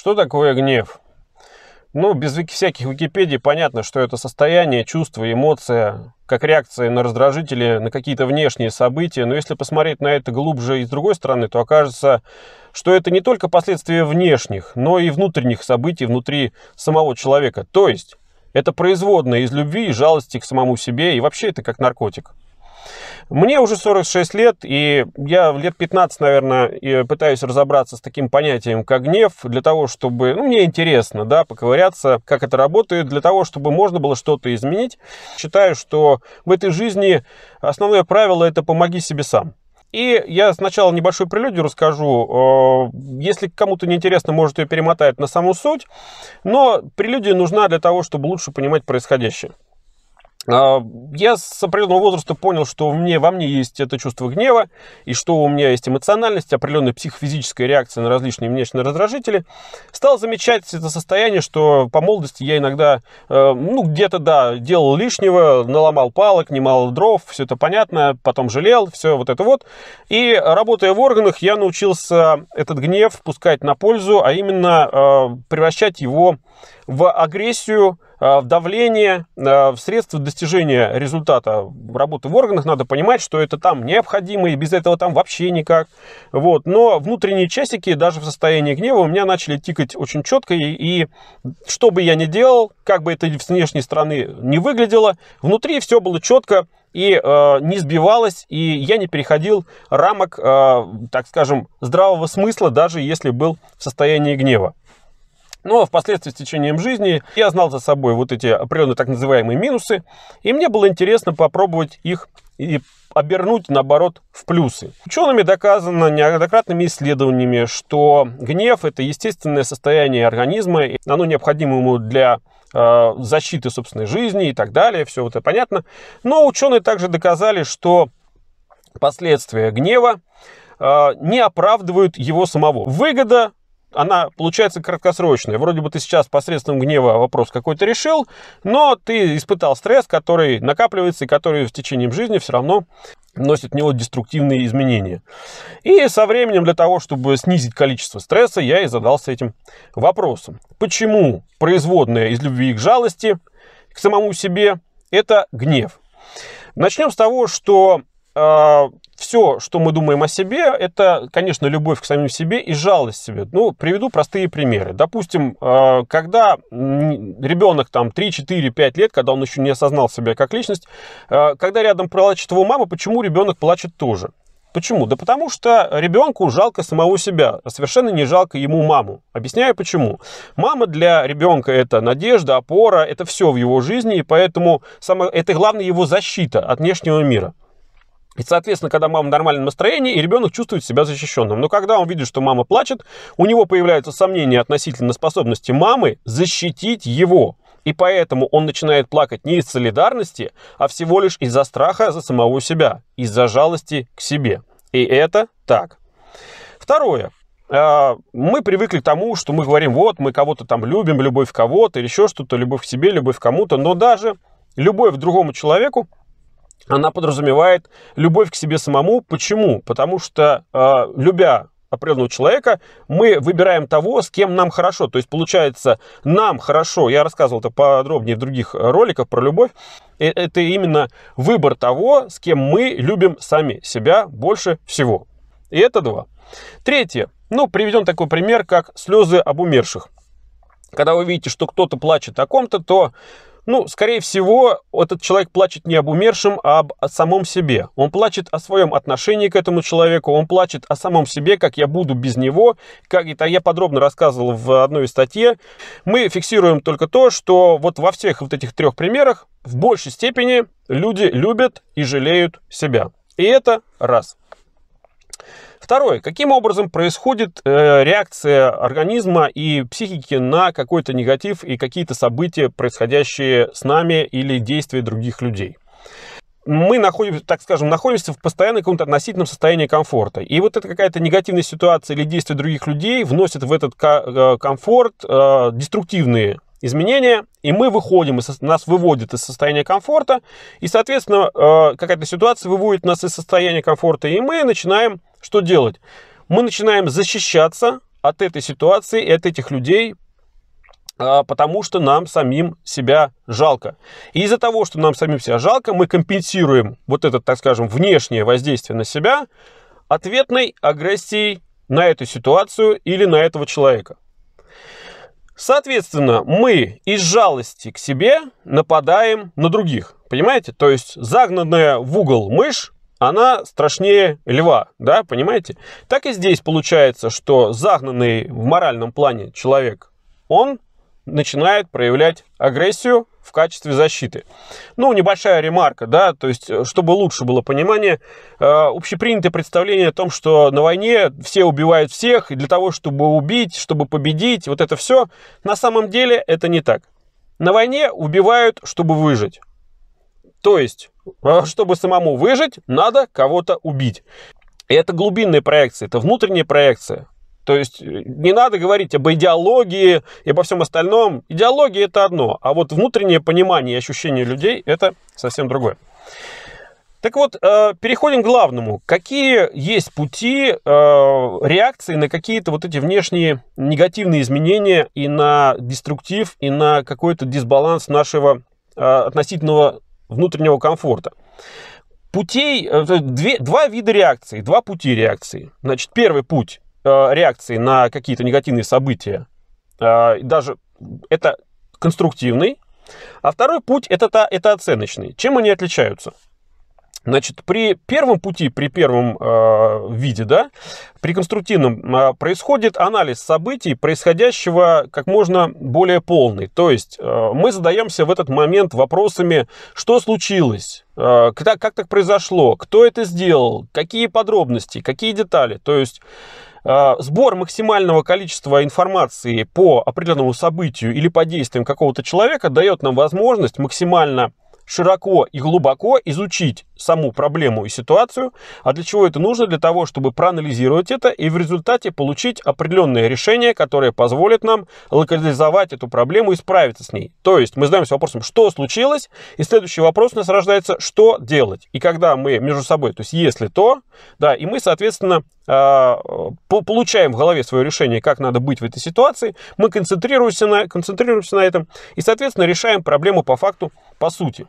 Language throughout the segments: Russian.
Что такое гнев? Ну, без всяких Википедий понятно, что это состояние, чувство, эмоция, как реакция на раздражители, на какие-то внешние события. Но если посмотреть на это глубже и с другой стороны, то окажется, что это не только последствия внешних, но и внутренних событий внутри самого человека. То есть, это производное из любви и жалости к самому себе, и вообще это как наркотик. Мне уже 46 лет, и я лет 15, наверное, пытаюсь разобраться с таким понятием, как гнев, для того, чтобы, ну, мне интересно, да, поковыряться, как это работает, для того, чтобы можно было что-то изменить. Считаю, что в этой жизни основное правило – это помоги себе сам. И я сначала небольшую прелюдию расскажу. Если кому-то не интересно, может ее перемотать на саму суть. Но прелюдия нужна для того, чтобы лучше понимать происходящее. А, я с определенного возраста понял, что мне, во мне есть это чувство гнева, и что у меня есть эмоциональность, определенная психофизическая реакция на различные внешние раздражители. Стал замечать это состояние, что по молодости я иногда, э, ну, где-то, да, делал лишнего, наломал палок, немало дров, все это понятно, потом жалел, все вот это вот. И работая в органах, я научился этот гнев пускать на пользу, а именно э, превращать его в агрессию, в давление, э, в средства достижения результата работы в органах надо понимать, что это там необходимо, и без этого там вообще никак. Вот. Но внутренние часики, даже в состоянии гнева, у меня начали тикать очень четко, и, и что бы я ни делал, как бы это с внешней стороны не выглядело, внутри все было четко, и э, не сбивалось, и я не переходил рамок, э, так скажем, здравого смысла, даже если был в состоянии гнева. Но ну, а впоследствии с течением жизни я знал за собой вот эти определенные так называемые минусы, и мне было интересно попробовать их и обернуть, наоборот, в плюсы. Учеными доказано неоднократными исследованиями, что гнев – это естественное состояние организма, и оно необходимо ему для э, защиты собственной жизни и так далее, все это понятно. Но ученые также доказали, что последствия гнева э, не оправдывают его самого. Выгода она получается краткосрочная. Вроде бы ты сейчас посредством гнева вопрос какой-то решил, но ты испытал стресс, который накапливается и который в течение жизни все равно носит в него деструктивные изменения. И со временем для того, чтобы снизить количество стресса, я и задался этим вопросом. Почему производная из любви к жалости к самому себе – это гнев? Начнем с того, что э, все, что мы думаем о себе, это, конечно, любовь к самим себе и жалость себе. Ну, приведу простые примеры. Допустим, э, когда ребенок там 3, 4, 5 лет, когда он еще не осознал себя как личность, э, когда рядом плачет его мама, почему ребенок плачет тоже? Почему? Да потому что ребенку жалко самого себя, а совершенно не жалко ему маму. Объясняю почему. Мама для ребенка это надежда, опора, это все в его жизни, и поэтому самое, это главная его защита от внешнего мира. И, соответственно, когда мама в нормальном настроении, и ребенок чувствует себя защищенным. Но когда он видит, что мама плачет, у него появляются сомнения относительно способности мамы защитить его. И поэтому он начинает плакать не из солидарности, а всего лишь из-за страха за самого себя, из-за жалости к себе. И это так. Второе. А, мы привыкли к тому, что мы говорим, вот, мы кого-то там любим, любовь кого-то, или еще что-то, любовь к себе, любовь к кому-то. Но даже любовь к другому человеку она подразумевает любовь к себе самому. Почему? Потому что, э, любя определенного человека, мы выбираем того, с кем нам хорошо. То есть, получается, нам хорошо, я рассказывал это подробнее в других роликах про любовь, э, это именно выбор того, с кем мы любим сами себя больше всего. И это два. Третье. Ну, приведем такой пример, как слезы об умерших. Когда вы видите, что кто-то плачет о ком-то, то ну, скорее всего, этот человек плачет не об умершем, а об о самом себе. Он плачет о своем отношении к этому человеку, он плачет о самом себе, как я буду без него. Как это я подробно рассказывал в одной статье. Мы фиксируем только то, что вот во всех вот этих трех примерах в большей степени люди любят и жалеют себя. И это раз. Второе. Каким образом происходит э, реакция организма и психики на какой-то негатив и какие-то события, происходящие с нами или действия других людей? мы находимся, так скажем, находимся в постоянном каком-то относительном состоянии комфорта. И вот эта какая-то негативная ситуация или действия других людей вносят в этот э, комфорт э, деструктивные изменения, и мы выходим, из, нас выводит из состояния комфорта, и, соответственно, э, какая-то ситуация выводит нас из состояния комфорта, и мы начинаем что делать? Мы начинаем защищаться от этой ситуации и от этих людей, а, потому что нам самим себя жалко. И из-за того, что нам самим себя жалко, мы компенсируем вот это, так скажем, внешнее воздействие на себя ответной агрессией на эту ситуацию или на этого человека. Соответственно, мы из жалости к себе нападаем на других. Понимаете? То есть загнанная в угол мышь, она страшнее льва, да, понимаете? Так и здесь получается, что загнанный в моральном плане человек, он начинает проявлять агрессию в качестве защиты. Ну, небольшая ремарка, да, то есть, э, чтобы лучше было понимание, э, общепринятое представление о том, что на войне все убивают всех, и для того, чтобы убить, чтобы победить, вот это все, на самом деле это не так. На войне убивают, чтобы выжить. То есть, э, чтобы самому выжить, надо кого-то убить. И это глубинная проекция, это внутренняя проекция. То есть э, не надо говорить об идеологии и обо всем остальном. Идеология это одно, а вот внутреннее понимание и ощущение людей это совсем другое. Так вот, э, переходим к главному. Какие есть пути э, реакции на какие-то вот эти внешние негативные изменения и на деструктив, и на какой-то дисбаланс нашего относительного внутреннего комфорта? Путей, две, два вида реакции, два пути реакции. Значит, первый путь реакции на какие-то негативные события, э, даже это конструктивный, а второй путь это, это оценочный. Чем они отличаются? Значит, при первом пути, при первом э, виде, да, при конструктивном э, происходит анализ событий, происходящего как можно более полный. То есть э, мы задаемся в этот момент вопросами, что случилось, э, как, как так произошло, кто это сделал, какие подробности, какие детали. То есть э, сбор максимального количества информации по определенному событию или по действиям какого-то человека дает нам возможность максимально широко и глубоко изучить саму проблему и ситуацию. А для чего это нужно? Для того, чтобы проанализировать это и в результате получить определенное решение, которое позволит нам локализовать эту проблему и справиться с ней. То есть мы задаемся вопросом, что случилось, и следующий вопрос у нас рождается, что делать. И когда мы между собой, то есть если то, да, и мы, соответственно, а, получаем в голове свое решение, как надо быть в этой ситуации, мы концентрируемся на, концентрируемся на этом и, соответственно, решаем проблему по факту, по сути.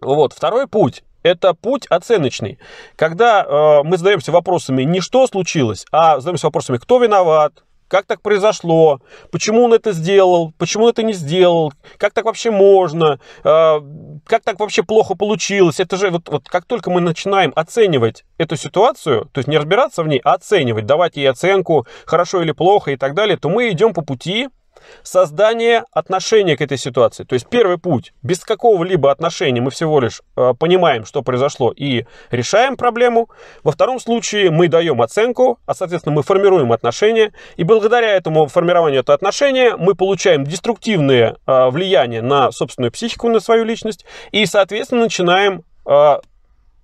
Вот. Второй путь это путь оценочный. Когда э, мы задаемся вопросами не что случилось, а задаемся вопросами, кто виноват, как так произошло, почему он это сделал, почему он это не сделал, как так вообще можно, э, как так вообще плохо получилось. Это же вот, вот как только мы начинаем оценивать эту ситуацию, то есть не разбираться в ней, а оценивать, давать ей оценку, хорошо или плохо и так далее, то мы идем по пути создание отношения к этой ситуации. То есть первый путь, без какого-либо отношения мы всего лишь э, понимаем, что произошло и решаем проблему. Во втором случае мы даем оценку, а соответственно мы формируем отношения. И благодаря этому формированию этого отношения мы получаем деструктивное э, влияние на собственную психику, на свою личность. И соответственно начинаем э,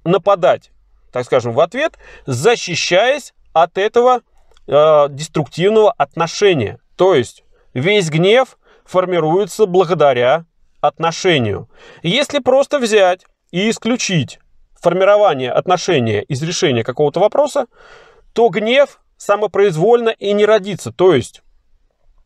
нападать, так скажем, в ответ, защищаясь от этого э, деструктивного отношения. То есть Весь гнев формируется благодаря отношению. Если просто взять и исключить формирование отношения из решения какого-то вопроса, то гнев самопроизвольно и не родится. То есть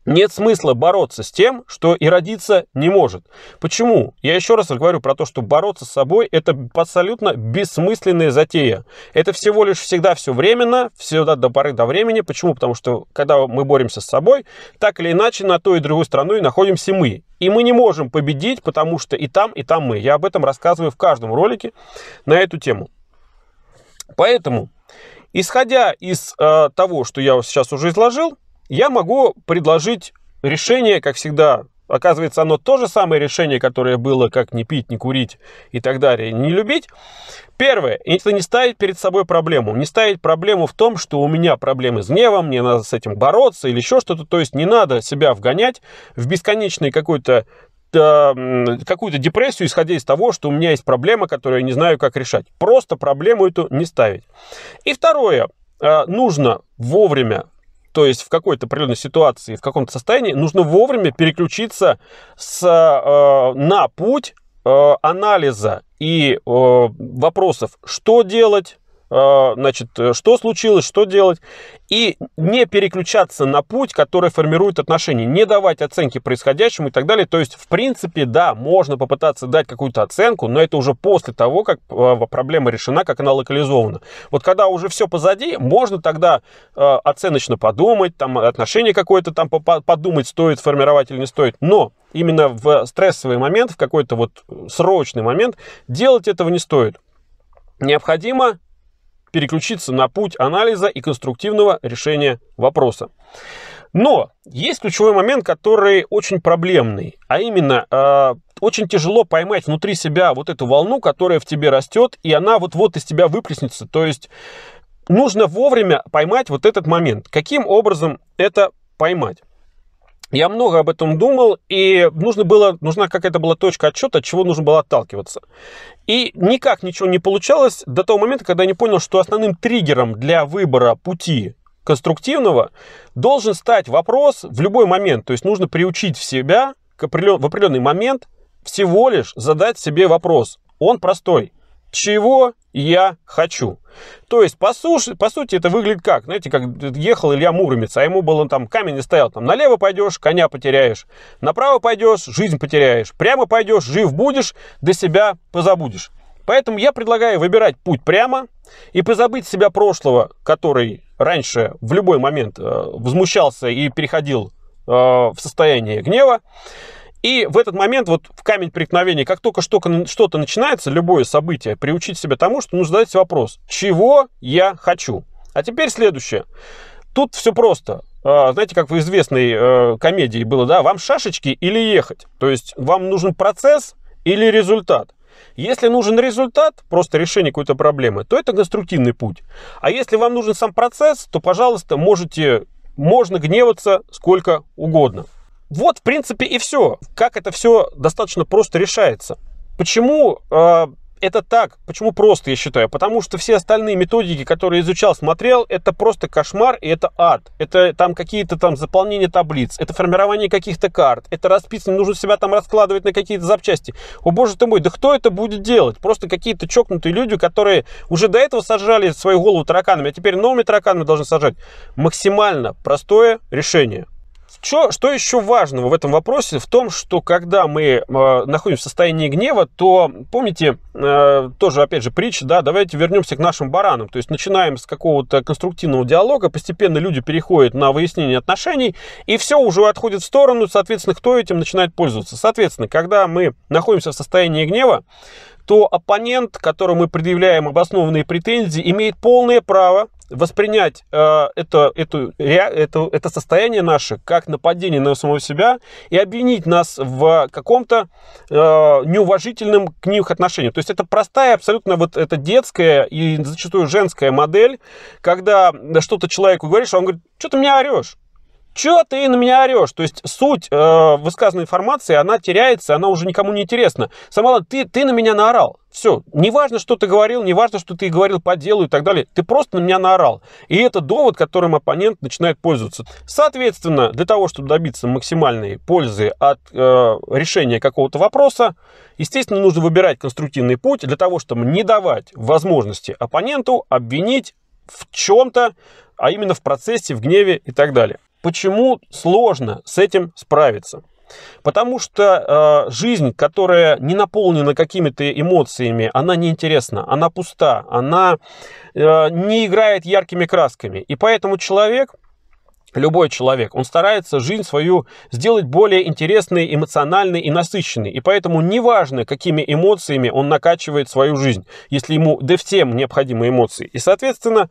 нет смысла бороться с тем, что и родиться не может. Почему? Я еще раз говорю про то, что бороться с собой – это абсолютно бессмысленная затея. Это всего лишь всегда все временно, всегда до поры до времени. Почему? Потому что когда мы боремся с собой, так или иначе на той и другой стороной находимся мы. И мы не можем победить, потому что и там, и там мы. Я об этом рассказываю в каждом ролике на эту тему. Поэтому, исходя из э, того, что я сейчас уже изложил, я могу предложить решение, как всегда, Оказывается, оно то же самое решение, которое было, как не пить, не курить и так далее, не любить. Первое, это не ставить перед собой проблему. Не ставить проблему в том, что у меня проблемы с гневом, мне надо с этим бороться или еще что-то. То есть не надо себя вгонять в бесконечный какой-то какую-то депрессию, исходя из того, что у меня есть проблема, которую я не знаю, как решать. Просто проблему эту не ставить. И второе, э, нужно вовремя то есть в какой-то определенной ситуации, в каком-то состоянии, нужно вовремя переключиться с, э, на путь э, анализа и э, вопросов, что делать, значит, что случилось, что делать, и не переключаться на путь, который формирует отношения, не давать оценки происходящему и так далее. То есть, в принципе, да, можно попытаться дать какую-то оценку, но это уже после того, как проблема решена, как она локализована. Вот когда уже все позади, можно тогда оценочно подумать, там отношение какое-то там подумать, стоит формировать или не стоит. Но именно в стрессовый момент, в какой-то вот срочный момент, делать этого не стоит. Необходимо переключиться на путь анализа и конструктивного решения вопроса. Но есть ключевой момент, который очень проблемный, а именно э, очень тяжело поймать внутри себя вот эту волну, которая в тебе растет, и она вот-вот из тебя выплеснется. То есть нужно вовремя поймать вот этот момент. Каким образом это поймать? Я много об этом думал, и нужно было, нужна какая-то была точка отчета, от чего нужно было отталкиваться. И никак ничего не получалось до того момента, когда я не понял, что основным триггером для выбора пути конструктивного должен стать вопрос в любой момент. То есть нужно приучить в себя в определенный момент всего лишь задать себе вопрос. Он простой. Чего я хочу? То есть, по, сути, по сути, это выглядит как? Знаете, как ехал Илья Муромец, а ему был он там камень не стоял. Там налево пойдешь, коня потеряешь. Направо пойдешь, жизнь потеряешь. Прямо пойдешь, жив будешь, до себя позабудешь. Поэтому я предлагаю выбирать путь прямо и позабыть себя прошлого, который раньше в любой момент э, возмущался и переходил э, в состояние гнева. И в этот момент, вот в камень преткновения, как только что-то начинается, любое событие, приучить себя тому, что нужно задать вопрос, чего я хочу? А теперь следующее. Тут все просто. А, знаете, как в известной э, комедии было, да, вам шашечки или ехать? То есть вам нужен процесс или результат? Если нужен результат, просто решение какой-то проблемы, то это конструктивный путь. А если вам нужен сам процесс, то, пожалуйста, можете, можно гневаться сколько угодно. Вот, в принципе, и все. Как это все достаточно просто решается. Почему э, это так? Почему просто, я считаю? Потому что все остальные методики, которые изучал, смотрел, это просто кошмар и это ад. Это там какие-то там заполнения таблиц, это формирование каких-то карт, это расписывание, нужно себя там раскладывать на какие-то запчасти. О боже ты мой, да кто это будет делать? Просто какие-то чокнутые люди, которые уже до этого сажали свою голову тараканами, а теперь новыми тараканами должны сажать. Максимально простое решение. Что, что еще важного в этом вопросе? В том, что когда мы э, находимся в состоянии гнева, то, помните, э, тоже, опять же, притча, да, давайте вернемся к нашим баранам. То есть начинаем с какого-то конструктивного диалога, постепенно люди переходят на выяснение отношений, и все уже отходит в сторону, соответственно, кто этим начинает пользоваться. Соответственно, когда мы находимся в состоянии гнева, то оппонент, которому мы предъявляем обоснованные претензии, имеет полное право воспринять э, это, это, это, это состояние наше как нападение на самого себя и обвинить нас в каком-то э, неуважительном к них отношении. То есть это простая, абсолютно вот это детская и зачастую женская модель, когда что-то человеку говоришь, а он говорит, что ты меня орешь? Че ты на меня орешь? То есть суть э, высказанной информации, она теряется, она уже никому не интересна. Самала, ты, ты на меня наорал. Все, неважно, что ты говорил, неважно, что ты говорил по делу и так далее, ты просто на меня наорал. И это довод, которым оппонент начинает пользоваться. Соответственно, для того, чтобы добиться максимальной пользы от э, решения какого-то вопроса, естественно, нужно выбирать конструктивный путь для того, чтобы не давать возможности оппоненту обвинить в чем-то, а именно в процессе, в гневе и так далее. Почему сложно с этим справиться? Потому что э, жизнь, которая не наполнена какими-то эмоциями, она неинтересна, она пуста, она э, не играет яркими красками. И поэтому человек, любой человек, он старается жизнь свою сделать более интересной, эмоциональной и насыщенной. И поэтому неважно, какими эмоциями он накачивает свою жизнь, если ему да всем необходимы эмоции. И, соответственно,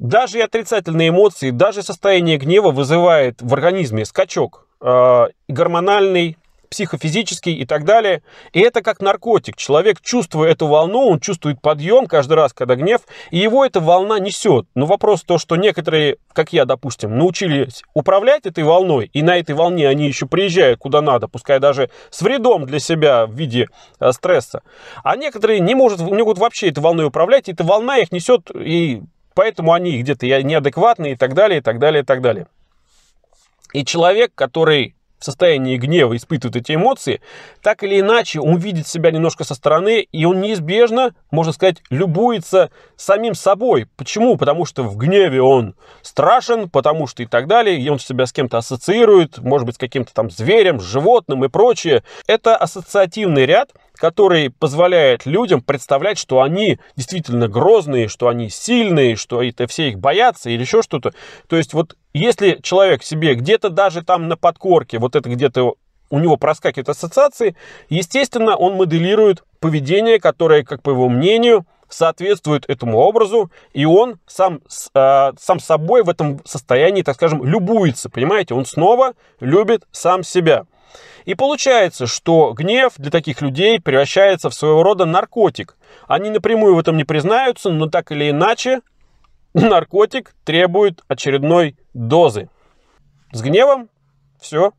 даже и отрицательные эмоции, даже состояние гнева вызывает в организме скачок э, гормональный, психофизический и так далее. И это как наркотик. Человек, чувствуя эту волну, он чувствует подъем каждый раз, когда гнев, и его эта волна несет. Но вопрос то, что некоторые, как я, допустим, научились управлять этой волной, и на этой волне они еще приезжают куда надо, пускай даже с вредом для себя в виде э, стресса. А некоторые не, может, не могут вообще этой волной управлять, и эта волна их несет и поэтому они где-то неадекватные и так далее, и так далее, и так далее. И человек, который в состоянии гнева испытывает эти эмоции, так или иначе он видит себя немножко со стороны, и он неизбежно, можно сказать, любуется самим собой. Почему? Потому что в гневе он страшен, потому что и так далее, и он себя с кем-то ассоциирует, может быть, с каким-то там зверем, животным и прочее. Это ассоциативный ряд, который позволяет людям представлять, что они действительно грозные, что они сильные, что это все их боятся или еще что-то. То есть вот если человек себе где-то даже там на подкорке, вот это где-то у него проскакивают ассоциации, естественно, он моделирует поведение, которое, как по его мнению, соответствует этому образу, и он сам, э, сам собой в этом состоянии, так скажем, любуется, понимаете? Он снова любит сам себя. И получается, что гнев для таких людей превращается в своего рода наркотик. Они напрямую в этом не признаются, но так или иначе наркотик требует очередной дозы. С гневом все